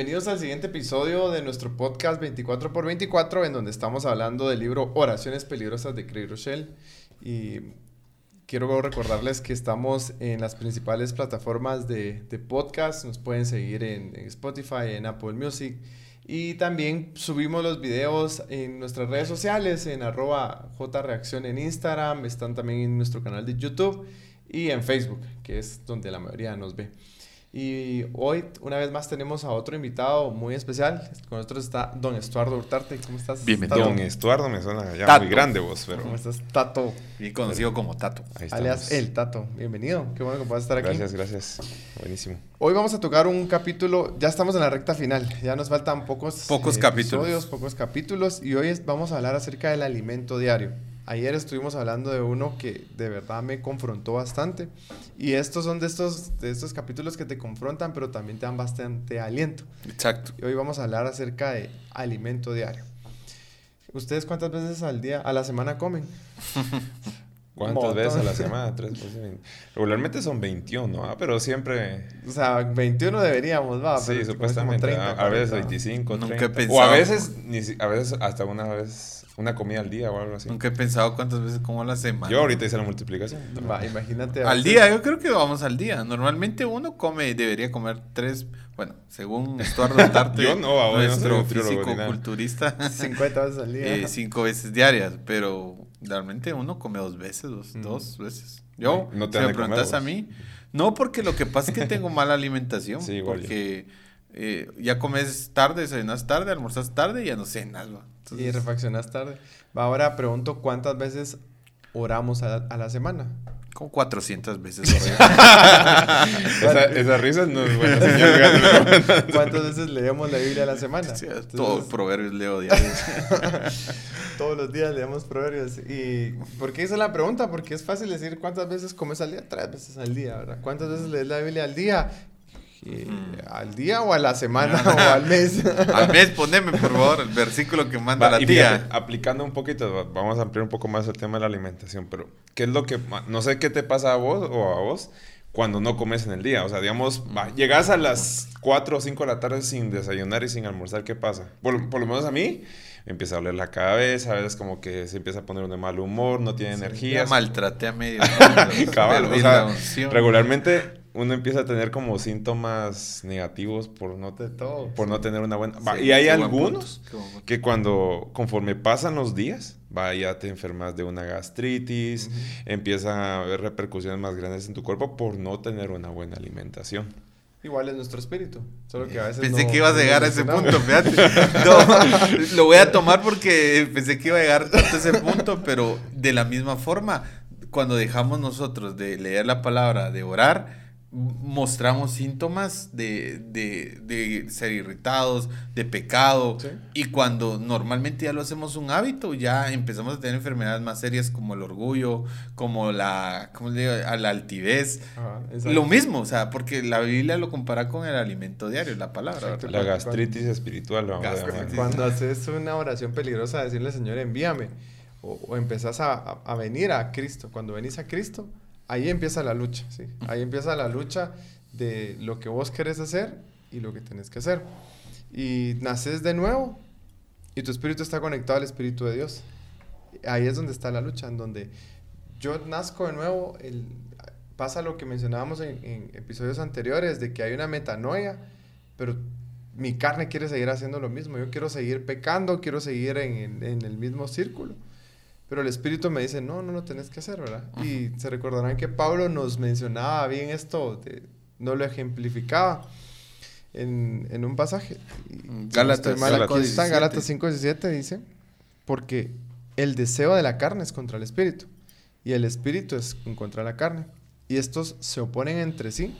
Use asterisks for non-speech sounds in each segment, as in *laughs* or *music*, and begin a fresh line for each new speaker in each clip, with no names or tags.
Bienvenidos al siguiente episodio de nuestro podcast 24x24, en donde estamos hablando del libro Oraciones Peligrosas de Craig Rochelle. Y quiero recordarles que estamos en las principales plataformas de, de podcast. Nos pueden seguir en, en Spotify, en Apple Music. Y también subimos los videos en nuestras redes sociales, en arroba jreacción en Instagram, están también en nuestro canal de YouTube y en Facebook, que es donde la mayoría nos ve. Y hoy, una vez más, tenemos a otro invitado muy especial. Con nosotros está don Estuardo Hurtarte. ¿Cómo estás?
Bienvenido. Don Estuardo me suena ya muy grande vos, pero...
¿Cómo estás, Tato?
Bien conocido como Tato.
Ahí Alias El Tato. Bienvenido. Qué bueno que puedas estar aquí.
Gracias, gracias. Buenísimo.
Hoy vamos a tocar un capítulo, ya estamos en la recta final, ya nos faltan pocos,
pocos
eh,
capítulos.
Episodios, pocos capítulos y hoy vamos a hablar acerca del alimento diario. Ayer estuvimos hablando de uno que de verdad me confrontó bastante. Y estos son de estos, de estos capítulos que te confrontan, pero también te dan bastante aliento.
Exacto.
Y hoy vamos a hablar acerca de alimento diario. ¿Ustedes cuántas veces al día, a la semana comen? *laughs*
¿Cuántas veces a la *laughs* semana? Tres, regularmente son 21, ¿no? Pero siempre...
O sea, 21 deberíamos, va.
Sí, supuestamente. 30, a, veces 25,
Nunca
30.
he pensado.
O a veces, ni, a veces hasta una vez una comida al día o algo así.
Nunca he pensado cuántas veces como a la semana.
Yo ahorita hice la multiplicación.
Va, imagínate.
Al día, yo creo que vamos al día. Normalmente uno come, debería comer tres, bueno, según Estuardo *laughs* Tarte,
yo no, ahora
nuestro
no
físico-culturista.
50 veces al día.
Eh, cinco veces diarias, pero realmente uno come dos veces, dos, mm. dos veces. Yo,
no te
si me preguntas a mí, no, porque lo que pasa es que tengo *laughs* mala alimentación.
Sí,
porque eh, ya comes tarde, desayunas tarde, almorzas tarde y ya no cenas. ¿no?
Entonces... Y refaccionas tarde. Ahora pregunto cuántas veces oramos a, a la semana.
Como 400 veces. *laughs*
esa, esa, risa no es buena señal. *laughs*
¿Cuántas veces leemos la Biblia a la semana?
Sí, Entonces, todos proverbios leo diarios. *laughs*
Todos los días leemos proverbios. ¿Y por qué hice la pregunta? Porque es fácil decir cuántas veces comes al día. Tres veces al día, ¿verdad? ¿Cuántas veces lees la Biblia al día? Mm. ¿Al día o a la semana *laughs* o al mes? *laughs*
al mes, poneme por favor el versículo que manda la tía.
Fíjate, aplicando un poquito, vamos a ampliar un poco más el tema de la alimentación, pero ¿qué es lo que, no sé qué te pasa a vos o a vos cuando no comes en el día? O sea, digamos, va, llegas a las 4 o 5 de la tarde sin desayunar y sin almorzar, ¿qué pasa? Por, por lo menos a mí, me empieza a doler la cabeza, a veces como que se empieza a poner de mal humor, no tiene sí, energía.
maltraté a medio. *laughs*
Cabal, o sea, regularmente uno empieza a tener como síntomas negativos por no,
de todo,
por no tener una buena... Sí, y hay algunos que cuando, conforme pasan los días, va, ya te enfermas de una gastritis, uh -huh. empiezan a haber repercusiones más grandes en tu cuerpo por no tener una buena alimentación.
Igual es nuestro espíritu, solo que a veces
Pensé
no,
que ibas a llegar
no
a ese punto, fíjate. *laughs* No, lo voy a tomar porque pensé que iba a llegar a ese punto, pero de la misma forma, cuando dejamos nosotros de leer la palabra, de orar, mostramos síntomas de, de, de, ser irritados, de pecado.
Sí.
Y cuando normalmente ya lo hacemos un hábito, ya empezamos a tener enfermedades más serias como el orgullo, como la, ¿cómo le digo? A la altivez.
Ajá,
lo mismo, o sea, porque la Biblia lo compara con el alimento diario, la palabra.
Exacto, la gastritis cuando, espiritual. Vamos
gastritis. Cuando haces una oración peligrosa, decirle, Señor, envíame. O, o empezás a, a venir a Cristo. Cuando venís a Cristo, ahí empieza la lucha, ¿sí? Ahí empieza la lucha de lo que vos querés hacer y lo que tenés que hacer. Y naces de nuevo y tu espíritu está conectado al espíritu de Dios. Ahí es donde está la lucha, en donde yo nazco de nuevo, el, pasa lo que mencionábamos en, episodios anteriores, de que hay una metanoia, pero mi carne quiere seguir haciendo lo mismo, yo quiero seguir pecando, quiero seguir en el mismo círculo. Pero el Espíritu me dice, no, no lo tenés que hacer, ¿verdad? Y se recordarán que Pablo nos mencionaba bien esto, de, no lo ejemplificaba en, en un pasaje.
Gálatas,
mal, Gálatas, aquí está, Gálatas 5.17 dice, porque el deseo de la carne es contra el Espíritu y el Espíritu es contra la carne. Y estos se oponen entre sí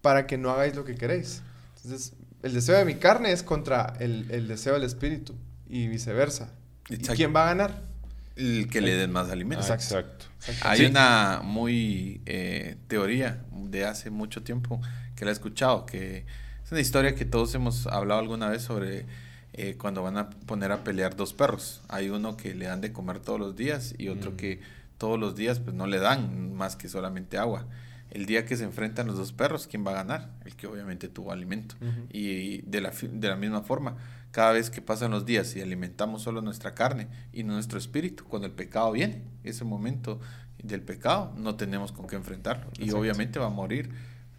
para que no hagáis lo que queréis. Entonces, el deseo de mi carne es contra el, el deseo del Espíritu y viceversa. Exacto. ¿Y quién va a ganar?
El que le den más alimentos.
Ah, exacto.
Hay sí. una muy eh, teoría de hace mucho tiempo que la he escuchado, que es una historia que todos hemos hablado alguna vez sobre eh, cuando van a poner a pelear dos perros. Hay uno que le dan de comer todos los días y otro mm. que todos los días pues no le dan más que solamente agua. El día que se enfrentan los dos perros, ¿quién va a ganar? El que obviamente tuvo alimento. Y de la, de la misma forma, cada vez que pasan los días y alimentamos solo nuestra carne y nuestro espíritu, cuando el pecado viene, ese momento del pecado, no tenemos con qué enfrentarlo. Y obviamente va a morir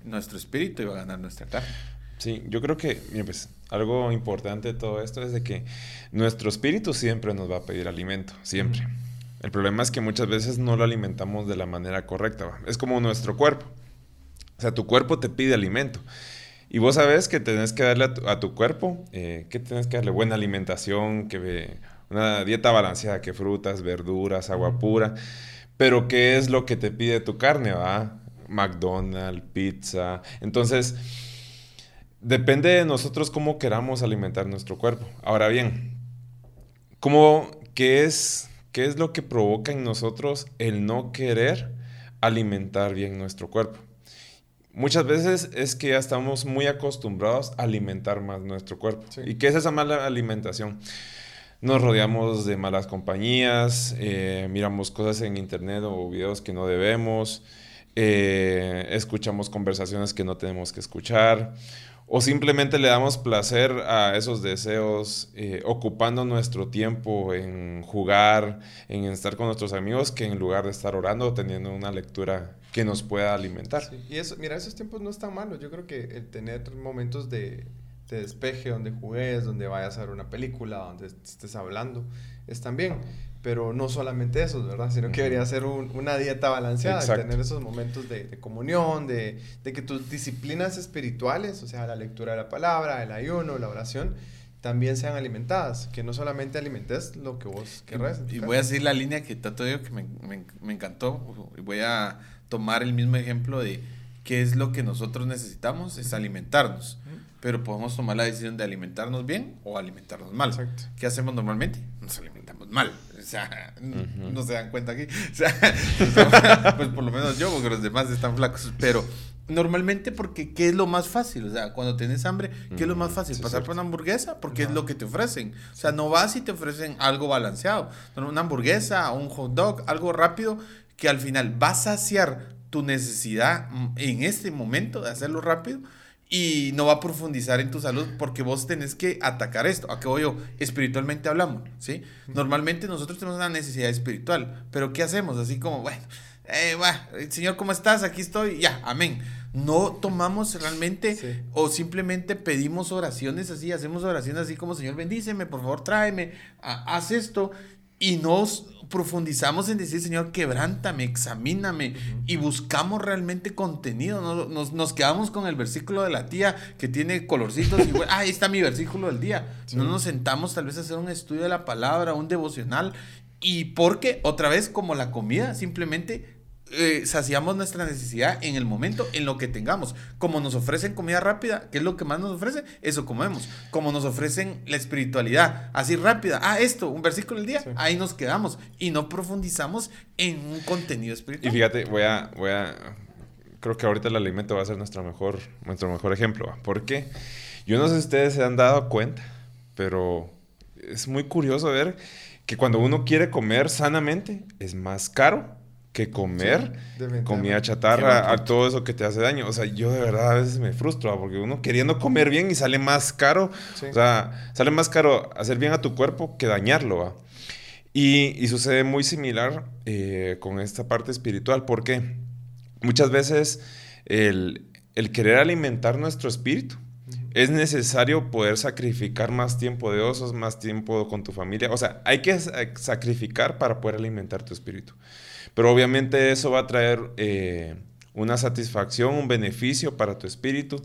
nuestro espíritu y va a ganar nuestra carne.
Sí, yo creo que pues, algo importante de todo esto es de que nuestro espíritu siempre nos va a pedir alimento, siempre. El problema es que muchas veces no lo alimentamos de la manera correcta. Es como nuestro cuerpo. O sea, tu cuerpo te pide alimento. Y vos sabes que tenés que darle a tu, cuerpo, eh, que tenés que darle buena alimentación, que una dieta balanceada, que frutas, verduras, agua pura. Pero ¿qué es lo que te pide tu carne, va? McDonald's, pizza. Entonces, depende de nosotros cómo queramos alimentar nuestro cuerpo. Ahora bien, ¿cómo, qué, es, ¿qué es lo que provoca en nosotros el no querer alimentar bien nuestro cuerpo? Muchas veces es que ya estamos muy acostumbrados a alimentar más nuestro cuerpo. ¿Y qué es esa mala alimentación? Nos rodeamos de malas compañías, eh, miramos cosas en internet o videos que no debemos, eh, escuchamos conversaciones que no tenemos que escuchar o simplemente le damos placer a esos deseos eh, ocupando nuestro tiempo en jugar, en estar con nuestros amigos, que en lugar de estar orando o teniendo una lectura que nos pueda alimentar.
Y eso, mira, esos tiempos no están malos. Yo creo que el tener momentos de, de despeje, donde juegues, donde vayas a ver una película, donde estés hablando, están bien pero no solamente eso, ¿verdad? Sino que debería ser una dieta balanceada, tener esos momentos de, comunión, de, que tus disciplinas espirituales, o sea, la lectura de la palabra, el ayuno, la oración, también sean alimentadas, que no solamente alimentes lo que vos querrás.
Y, voy a seguir la línea que Tato dijo que me, me, me encantó, y voy a tomar el mismo ejemplo de qué es lo que nosotros necesitamos, es alimentarnos. Pero podemos tomar la decisión de alimentarnos bien o alimentarnos mal. Exacto. ¿Qué hacemos normalmente? Nos alimentamos mal. O sea, no se dan cuenta aquí. *laughs* O sea, *laughs* pues por lo menos yo, porque los demás están flacos. Pero normalmente porque ¿qué es lo más fácil? O sea, cuando tienes hambre, ¿qué es lo más fácil? ¿Pasar por una hamburguesa? Porque es lo que te ofrecen. O sea, no vas y te ofrecen algo balanceado. Una hamburguesa, un hot dog, algo rápido que al final va a saciar tu necesidad mm, en este momento de hacerlo rápido y no va a profundizar en tu salud porque vos tenés que atacar esto. ¿A qué voy yo? Espiritualmente hablamos, ¿sí? Normalmente nosotros tenemos una necesidad espiritual, pero ¿qué hacemos? Así como, bueno, eh, Señor, ¿cómo estás? Aquí estoy, ya, amén. No tomamos realmente o simplemente pedimos oraciones así, hacemos oraciones así como, Señor, bendíceme, por favor, tráeme, haz esto y nos profundizamos en decir, Señor, quebrántame, examíname y buscamos realmente contenido. Nos, nos, quedamos con el versículo de la tía que tiene colorcitos y, ah, ahí está mi versículo del día. *laughs* No nos sentamos tal vez a hacer un estudio de la palabra, un devocional. Y porque, otra vez, como la comida, simplemente eh, saciamos nuestra necesidad en el momento, en lo que tengamos. Como nos ofrecen comida rápida, ¿qué es lo que más nos ofrece? Eso comemos. Como nos ofrecen la espiritualidad, así rápida. Ah, esto, un versículo del día, ahí nos quedamos y no profundizamos en un contenido espiritual.
Y fíjate, voy a, voy a, creo que ahorita el alimento va a ser nuestro mejor, nuestro mejor ejemplo. porque Yo no sé si ustedes se han dado cuenta, pero es muy curioso ver que cuando uno quiere comer sanamente es más caro que comer comida chatarra, a todo eso que te hace daño. O sea, yo de verdad a veces me frustro, porque uno queriendo comer bien y sale más caro, o sea, sale más caro hacer bien a tu cuerpo que dañarlo. Y, sucede muy similar eh, con esta parte espiritual, porque muchas veces el, el querer alimentar nuestro espíritu, es necesario poder sacrificar más tiempo de osos, más tiempo con tu familia. O sea, hay que sacrificar para poder alimentar tu espíritu. Pero obviamente eso va a traer eh, una satisfacción, un beneficio para tu espíritu,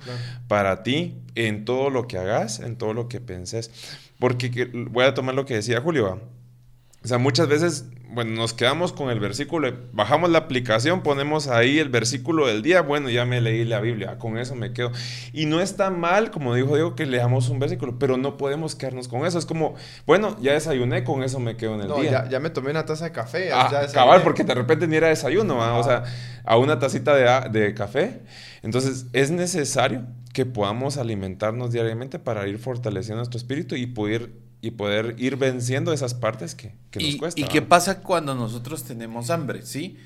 para ti, en todo lo que hagas, en todo lo que penses. Porque voy a tomar lo que decía Julio. O sea, muchas veces bueno, nos quedamos con el versículo, bajamos la aplicación, ponemos ahí el versículo del día, bueno, ya me leí la Biblia, con eso me quedo. Y no está mal, como dijo Diego, que leamos un versículo, pero no podemos quedarnos con eso. Es como, bueno, ya desayuné, con eso me quedo en el
no,
día.
Ya, ya, me tomé una taza de café.
Ah,
ya
cabal, porque de repente ni era desayuno, o sea, a una tacita de, de café. Entonces, es necesario que podamos alimentarnos diariamente para ir fortaleciendo nuestro espíritu y poder y poder ir venciendo esas partes que, que nos
¿Y,
cuesta.
¿Y qué pasa cuando nosotros tenemos hambre? ¿Sí?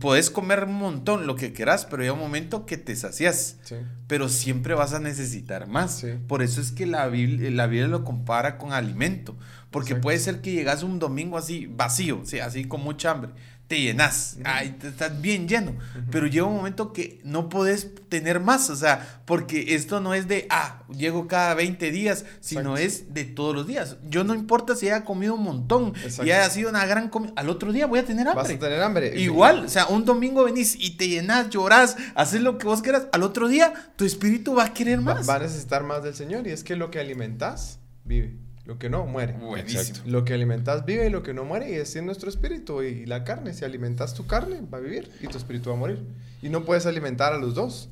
Puedes comer un montón, lo que quieras, pero hay un momento que te sacias.
Sí.
Pero siempre vas a necesitar más.
Sí.
Por eso es que la Biblia, la Biblia lo compara con alimento. Porque puede ser que llegas un domingo así vacío, sí, así con mucha hambre. Te llenas, te- estás bien lleno. Pero llega un momento que no puedes tener más. O sea, porque esto no es de, ah, llego cada 20 días, sino
Exacto.
es de todos los días. Yo no importa si haya comido un montón
Exacto.
y haya sido una gran comida. Al otro día voy a tener hambre.
Vas a tener hambre.
Igual, o sea, un domingo venís y te llenas, lloras, haces lo que vos quieras. Al otro día, tu espíritu va a querer más.
va a necesitar más del Señor. Y es que lo que alimentas, vive. Lo que no, muere.
Buenísimo.
Exacto.
Lo que alimentas vive y lo que no muere y es en nuestro espíritu y la carne. Si alimentas tu carne, va a vivir y tu espíritu va a morir. Y no puedes alimentar a los dos.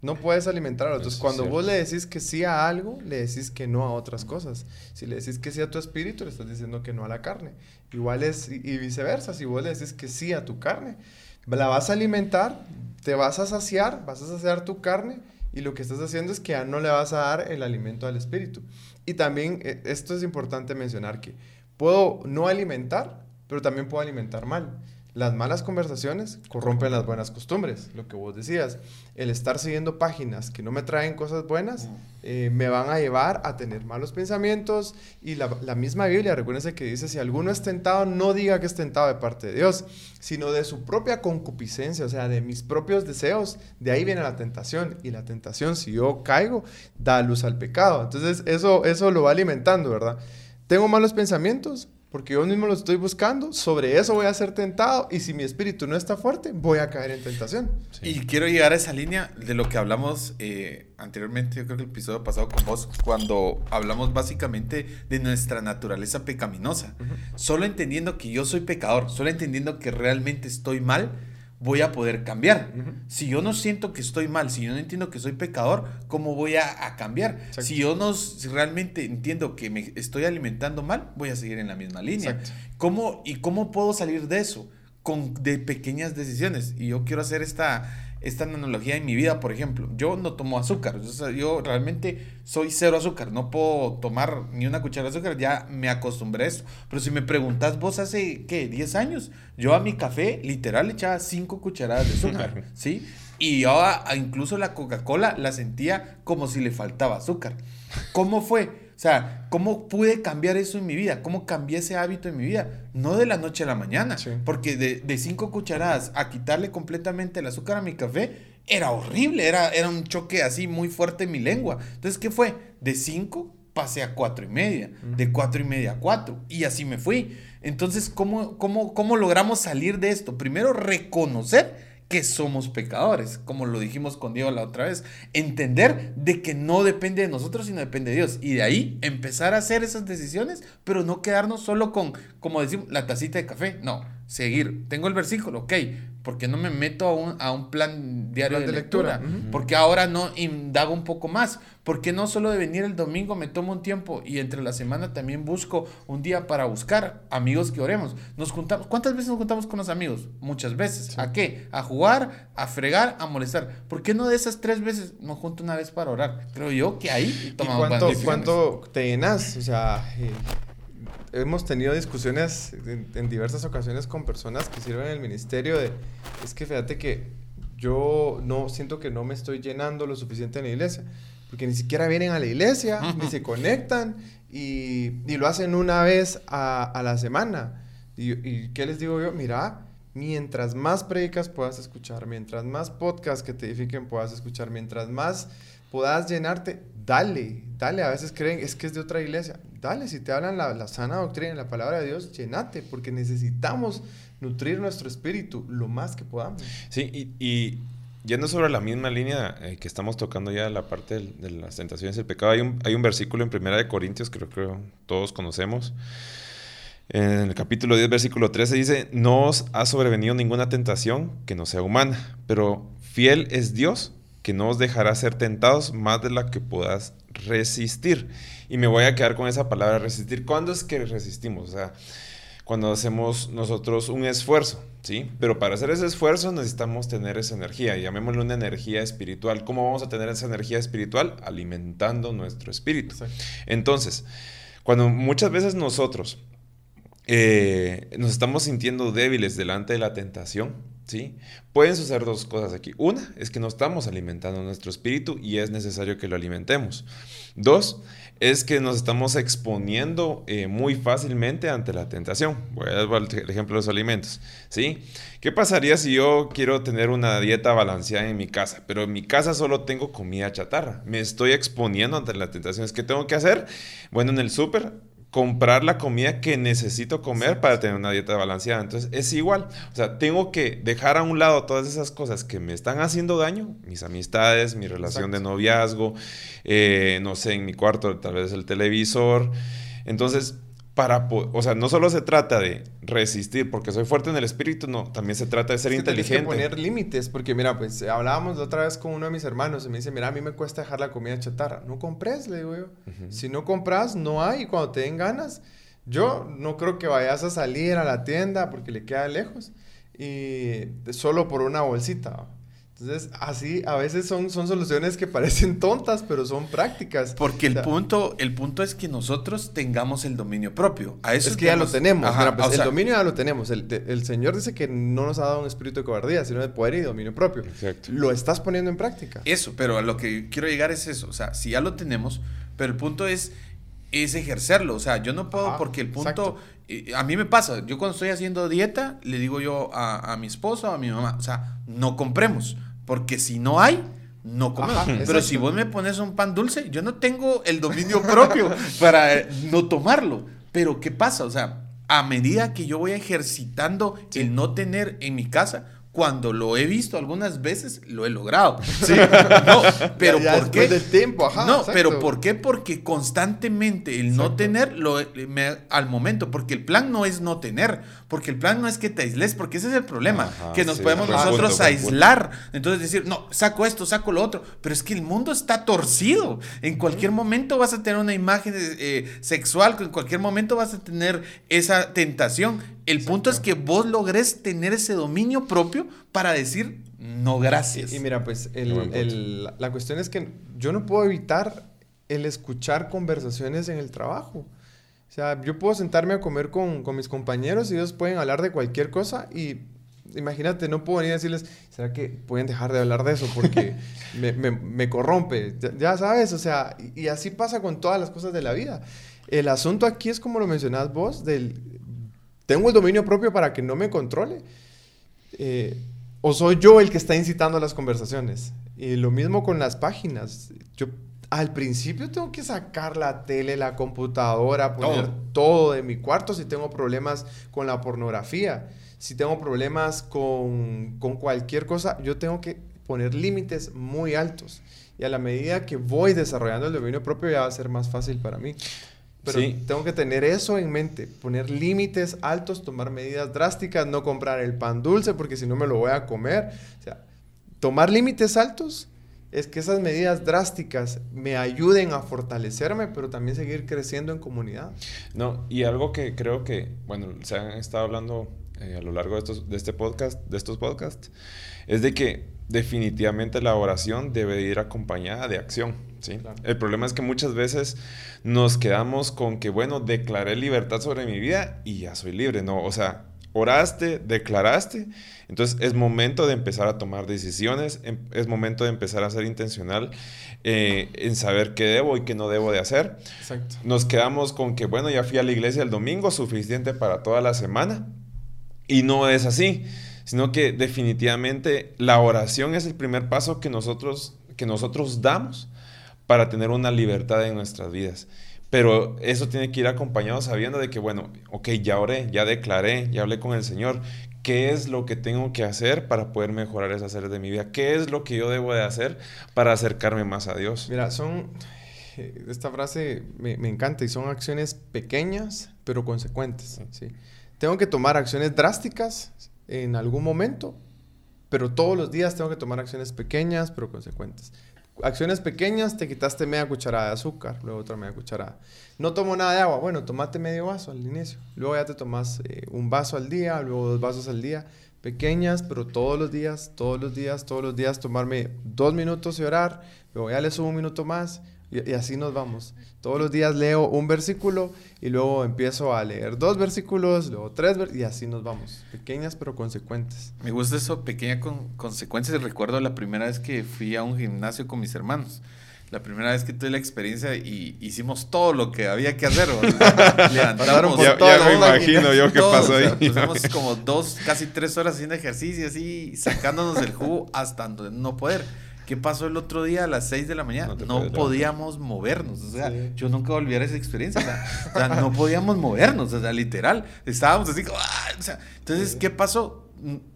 No puedes alimentar a los
Eso
dos. Cuando vos le decís que sí a algo, le decís que no a otras cosas. Si le decís que sí a tu espíritu, le estás diciendo que no a la carne. Igual es y y viceversa. Si vos le decís que sí a tu carne, la vas a alimentar, te vas a saciar, vas a saciar tu carne y lo que estás haciendo es que no le vas a dar el alimento al espíritu. Y también eh, esto es importante mencionar que puedo no alimentar, pero también puedo alimentar mal. Las malas conversaciones corrompen las buenas costumbres, lo que vos decías. El estar siguiendo páginas que no me traen cosas buenas eh, me van a llevar a tener malos pensamientos. Y la, la misma Biblia, recuérdense que dice, si alguno es tentado, no diga que es tentado de parte de Dios, sino de su propia concupiscencia, o sea, de mis propios deseos. De ahí viene la tentación. Y la tentación, si yo caigo, da luz al pecado. Entonces, eso, eso lo va alimentando, ¿verdad? Tengo malos pensamientos, porque yo mismo los estoy buscando, sobre eso voy a ser tentado y si mi espíritu no está fuerte, voy a caer en tentación.
Sí.
Y quiero llegar a esa línea de lo que hablamos eh, anteriormente, yo creo que el episodio pasado con vos, cuando hablamos básicamente de nuestra naturaleza pecaminosa. Solo entendiendo que yo soy pecador, solo entendiendo que realmente estoy mal, voy a poder cambiar. Si yo no siento que estoy mal, si yo no entiendo que soy pecador, ¿cómo voy a, a cambiar?
Exacto.
Si yo no si realmente entiendo que me estoy alimentando mal, voy a seguir en la misma línea.
Exacto.
¿Cómo, ¿Y cómo puedo salir de eso? Con, de pequeñas decisiones. Y yo quiero hacer esta, esta analogía en mi vida, por ejemplo. Yo no tomo azúcar. O sea, yo realmente soy cero azúcar. No puedo tomar ni una cuchara de azúcar. Ya me acostumbré a eso. Pero si me preguntas vos hace, ¿qué? 10 años. Yo a mi café literal echaba 5 cucharadas de azúcar. *laughs* ¿Sí? Y yo a- a incluso la Coca-Cola la sentía como si le faltaba azúcar. ¿Cómo fue? O sea, ¿cómo pude cambiar eso en mi vida? ¿Cómo cambié ese hábito en mi vida? No de la noche a la mañana.
Sí.
Porque de, de cinco cucharadas a quitarle completamente el azúcar a mi café era horrible. Era, era un choque así muy fuerte en mi lengua. Entonces, ¿qué fue? De cinco pasé a cuatro y media. De cuatro y media a cuatro. Y así me fui. Entonces, ¿cómo, cómo, cómo logramos salir de esto? Primero, reconocer que somos pecadores, como lo dijimos con Diego la otra vez. Entender de que no depende de nosotros, sino depende de Dios. Y de ahí empezar a hacer esas decisiones, pero no quedarnos solo con, como decimos, la tacita de café. No, seguir. Tengo el versículo, ok. ¿Por qué no me meto a un, a un plan diario
Plan
de,
de
lectura?
lectura. Ujú.
¿Por qué ahora no indago un poco más? ¿Por qué no solo de venir el domingo me tomo un tiempo y entre la semana también busco un día para buscar amigos que oremos? Nos juntamos. ¿Cuántas veces nos juntamos con los amigos? Muchas veces. ¿A qué? A jugar, a fregar, a molestar. ¿Por qué no de esas tres veces nos junto una vez para orar? Creo yo que ahí
¿Y
tomamos
cuánto,
buenas decisiones.
cuánto te llenas? O sea, eh, hemos tenido discusiones en, en diversas ocasiones con personas que sirven en el ministerio de, es que fíjate que yo no siento que no me estoy llenando lo suficiente en la iglesia, porque ni siquiera vienen a la iglesia, *laughs* ni se conectan y, y lo hacen una vez a, a la semana. Y, y qué les digo yo? Mira, mientras más predicas puedas escuchar, mientras más podcasts que te edifiquen puedas escuchar, mientras más puedas llenarte, dale, dale. A veces creen, es que es de otra iglesia. Dale, si te hablan la, la sana doctrina la palabra de Dios, llenate, porque necesitamos nutrir nuestro espíritu lo más que podamos.
Sí, y, y yendo sobre la misma línea eh, que estamos tocando ya la parte de, las tentaciones del pecado, hay un, hay un versículo en Primera de Corintios que creo que todos conocemos. En el capítulo 10, versículo 13 dice, no os ha sobrevenido ninguna tentación que no sea humana, pero fiel es Dios que no os dejará ser tentados más de la que puedas resistir. Y me voy a quedar con esa palabra resistir. ¿Cuándo es que resistimos? O sea, cuando hacemos nosotros un esfuerzo, ¿sí? Pero para hacer ese esfuerzo necesitamos tener esa energía, llamémosle una energía espiritual. ¿Cómo vamos a tener esa energía espiritual? Alimentando nuestro espíritu.
Exacto.
Entonces, cuando muchas veces nosotros eh, nos estamos sintiendo débiles delante de la tentación, ¿sí? Pueden suceder dos cosas aquí. Una es que no estamos alimentando nuestro espíritu y es necesario que lo alimentemos. Dos, es que nos estamos exponiendo eh, muy fácilmente ante la tentación. Voy a dar el ejemplo de los alimentos. ¿sí? ¿Qué pasaría si yo quiero tener una dieta balanceada en mi casa, pero en mi casa solo tengo comida chatarra? Me estoy exponiendo ante la tentación. ¿Qué tengo que hacer? Bueno, en el súper comprar la comida que necesito comer para tener una dieta balanceada. Entonces es igual. O sea, tengo que dejar a un lado todas esas cosas que me están haciendo daño, mis amistades, mi relación de noviazgo, eh, no sé, en mi cuarto tal vez el televisor. Entonces para, o sea, no solo se trata de resistir porque soy fuerte en el espíritu, no, también se trata de ser inteligente.
que poner límites, porque mira, pues hablábamos la otra vez con uno de mis hermanos y me dice, mira, a mí me cuesta dejar la comida chatarra. No compres, le digo yo. Si no compras, no hay. Y cuando te den ganas, yo no creo que vayas a salir a la tienda porque le queda lejos y solo por una bolsita. Entonces, así a veces son, son soluciones que parecen tontas, pero son prácticas.
Porque el, punto, el punto es que nosotros tengamos el dominio propio.
A eso es que ya lo tenemos. Pues, el dominio ya lo tenemos. El, el, Señor dice que no nos ha dado un espíritu de cobardía, sino de poder y dominio propio. Exacto. Lo estás poniendo en práctica.
Eso, pero a lo que quiero llegar es eso. O sea, si ya lo tenemos, pero el punto es, es ejercerlo. O sea, yo no puedo, porque el punto... Eh, a mí me pasa, yo cuando estoy haciendo dieta, le digo yo a, a mi esposo, a mi mamá, o sea, no compremos. Porque si no hay, no comemos. Pero si vos me pones un pan dulce, yo no tengo el dominio propio *laughs* para no tomarlo. Pero ¿qué pasa? O sea, a medida que yo voy ejercitando el no tener en mi casa, cuando lo he visto algunas veces, lo he logrado. Sí. *laughs* No, pero ¿por qué?
Del tiempo, ajá,
no, pero ¿por qué? Porque constantemente el no tener lo, al momento, porque el plan no es no tener, porque el plan no es que te aisles, porque ese es el problema, que nos podemos nosotros aislar. Entonces decir, no, saco esto, saco lo otro, pero es que el mundo está torcido. En cualquier momento vas a tener una imagen eh, sexual, en cualquier momento vas a tener esa tentación. El punto es que vos logres tener ese dominio propio para decir no gracias.
Y, mira, pues la cuestión es que yo no puedo evitar el escuchar conversaciones en el trabajo. O sea, yo puedo sentarme a comer con, mis compañeros y ellos pueden hablar de cualquier cosa y imagínate, no puedo venir a decirles, ¿será que pueden dejar de hablar de eso? Porque *laughs* me, corrompe, ya, sabes, o sea, y, y, así pasa con todas las cosas de la vida. El asunto aquí es como lo mencionás vos, del ¿Tengo el dominio propio para que no me controle? Eh, ¿O soy yo el que está incitando las conversaciones? Y lo mismo con las páginas. Yo al principio tengo que sacar la tele, la computadora, poner todo de mi cuarto si tengo problemas con la pornografía. Si tengo problemas con, con cualquier cosa, yo tengo que poner límites muy altos. Y a la medida que voy desarrollando el dominio propio ya va a ser más fácil para mí. Pero tengo que tener eso en mente, poner límites altos, tomar medidas drásticas, no comprar el pan dulce porque si no me lo voy a comer. O sea, tomar límites altos es que esas medidas drásticas me ayuden a fortalecerme, pero también seguir creciendo en comunidad.
No, y algo que creo que, bueno, se han estado hablando eh, a lo largo de, estos, de este podcast, de estos podcasts, es de que definitivamente la oración debe ir acompañada de acción. ¿Sí? El problema es que muchas veces nos quedamos con que, bueno, declaré libertad sobre mi vida y ya soy libre. No, o sea, oraste, declaraste, entonces es momento de empezar a tomar decisiones, em, es momento de empezar a ser intencional eh, en saber qué debo y qué no debo de hacer. Exacto. Nos quedamos con que, bueno, ya fui a la iglesia el domingo, suficiente para toda la semana, y no es así sino que definitivamente la oración es el primer paso que nosotros, que nosotros damos para tener una libertad en nuestras vidas. Pero eso tiene que ir acompañado sabiendo de que, bueno, ok, ya oré, ya declaré, ya hablé con el Señor. ¿Qué es lo que tengo que hacer para poder mejorar esas áreas de mi vida? ¿Qué es lo que yo debo de hacer para acercarme más a Dios?
Mira, son... Eh, esta frase me, me encanta y son acciones pequeñas pero consecuentes. ¿sí? Tengo que tomar acciones drásticas en algún momento, pero todos los días tengo que tomar acciones pequeñas pero consecuentes. Acciones pequeñas, te quitaste media cucharada de azúcar, luego otra media cucharada. No tomo nada de agua, bueno, tomate medio vaso al inicio. Luego ya te tomas eh, un vaso al día, luego dos vasos al día. Pequeñas, pero todos los días, todos los días, todos los días tomarme dos minutos y orar. Luego ya le subo un minuto más. Y, y así nos vamos. Todos los días leo un versículo y luego empiezo a leer dos versículos, luego tres, y así nos vamos. Pequeñas pero consecuentes.
Me gusta eso, pequeña con consecuencias. Recuerdo la primera vez que fui a un gimnasio con mis hermanos. La primera vez que tuve la experiencia y hicimos todo lo que había que hacer. *laughs* levantamos
Ya,
toda
ya me imagino yo qué
todo,
pasó
o sea,
ahí.
pasamos *laughs* como dos, casi tres horas haciendo ejercicio así, sacándonos el jugo hasta no poder. ¿Qué pasó el otro día a las 6 de la mañana?
No
podíamos movernos. O sea,
Sí.
yo nunca volví a esa experiencia. O sea, no podíamos movernos. O sea, literal. Estábamos así. ¡ah! O sea, entonces, ¿qué pasó?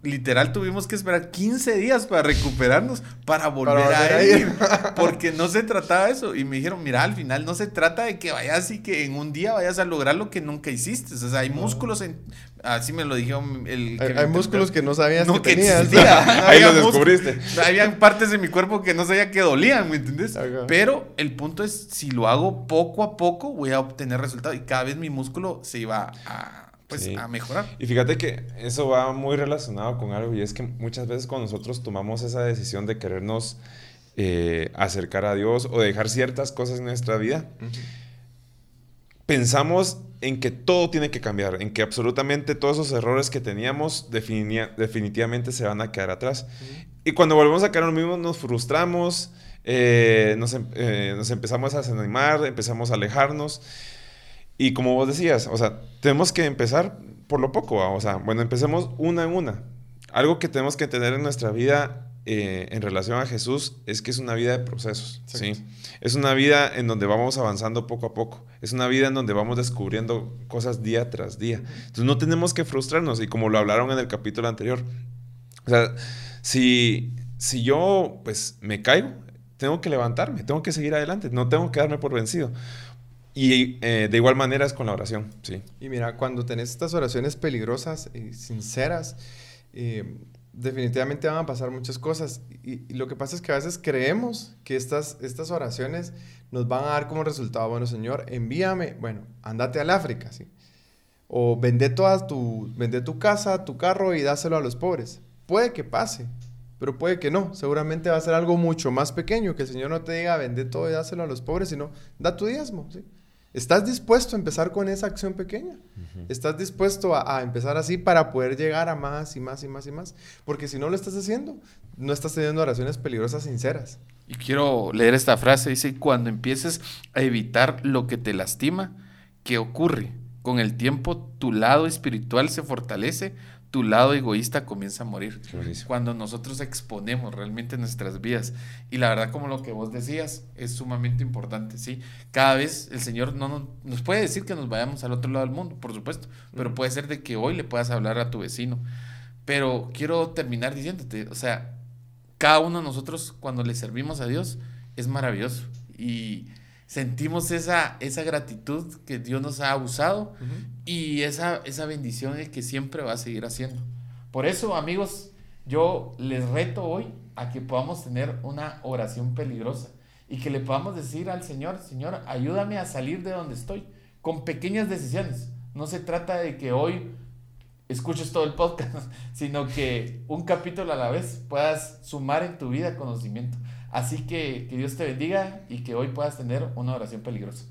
Literal, tuvimos que esperar 15 días para recuperarnos para volver,
volver
a,
a
ir. *laughs* Porque no se trataba de eso. Y me dijeron, mira, al final no se trata de que vayas y que en un día vayas a lograr lo que nunca hiciste. O sea, hay músculos en. Así me lo dijo el. que
Hay, músculos que no sabías
no,
que
que
tenías. *laughs*
Ahí lo descubriste. *laughs*
Habían partes de mi cuerpo que no sabía que dolían, ¿me entiendes?
Ajá.
Pero el punto es, si lo hago poco a poco, voy a obtener resultados. Y cada vez mi músculo se iba a, pues,
Sí.
a mejorar.
Y fíjate que eso va muy relacionado con algo y es que muchas veces cuando nosotros tomamos esa decisión de querernos eh, acercar a Dios o dejar ciertas cosas en nuestra vida, pensamos en que todo tiene que cambiar, en que absolutamente todos esos errores que teníamos definitivamente se van a quedar atrás. Y cuando volvemos a caer lo mismo nos frustramos, eh, nos, em- eh, nos empezamos a desanimar, empezamos a alejarnos. Y como vos decías, o sea, tenemos que empezar por lo poco, ¿va? o sea, bueno, empecemos una en una. Algo que tenemos que tener en nuestra vida eh, en relación a Jesús es que es una vida de procesos, ¿sí? Es una vida en donde vamos avanzando poco a poco. Es una vida en donde vamos descubriendo cosas día tras día. Entonces no tenemos que frustrarnos y como lo hablaron en el capítulo anterior. O sea, si, si yo pues me caigo, tengo que levantarme, tengo que seguir adelante, no tengo que darme por vencido. Y eh, de igual manera es con la oración, sí.
Y mira, cuando tenés estas oraciones peligrosas y sinceras, eh, definitivamente van a pasar muchas cosas. Y, lo que pasa es que a veces creemos que estas, estas oraciones nos van a dar como resultado, bueno, Señor, envíame, bueno, andate al África, ¿sí? O vende, toda tu, vende tu casa, tu carro y dáselo a los pobres. Puede que pase, pero puede que no. Seguramente va a ser algo mucho más pequeño, que el Señor no te diga, vende todo y dáselo a los pobres, sino da tu diezmo, ¿sí? ¿Estás dispuesto a empezar con esa acción pequeña? ¿Estás dispuesto a, a empezar así para poder llegar a más y más y más y más? Porque si no lo estás haciendo, no estás teniendo oraciones peligrosas sinceras.
Y quiero leer esta frase. Dice, cuando empieces a evitar lo que te lastima, ¿qué ocurre? Con el tiempo tu lado espiritual se fortalece, tu lado egoísta comienza a morir. Cuando nosotros exponemos realmente nuestras vidas. Y la verdad, como lo que vos decías, es sumamente importante, ¿sí? Cada vez el Señor no nos, nos puede decir que nos vayamos al otro lado del mundo, por supuesto, pero puede ser de que hoy le puedas hablar a tu vecino. Pero quiero terminar diciéndote, o sea, cada uno de nosotros cuando le servimos a Dios es maravilloso y sentimos esa, esa gratitud que Dios nos ha usado y esa, esa bendición de que siempre va a seguir haciendo. Por eso, amigos, yo les reto hoy a que podamos tener una oración peligrosa y que le podamos decir al Señor, Señor, ayúdame a salir de donde estoy, con pequeñas decisiones. No se trata de que hoy escuches todo el podcast, *laughs* sino que un capítulo a la vez puedas sumar en tu vida conocimiento. Así que que Dios te bendiga y que hoy puedas tener una oración peligrosa.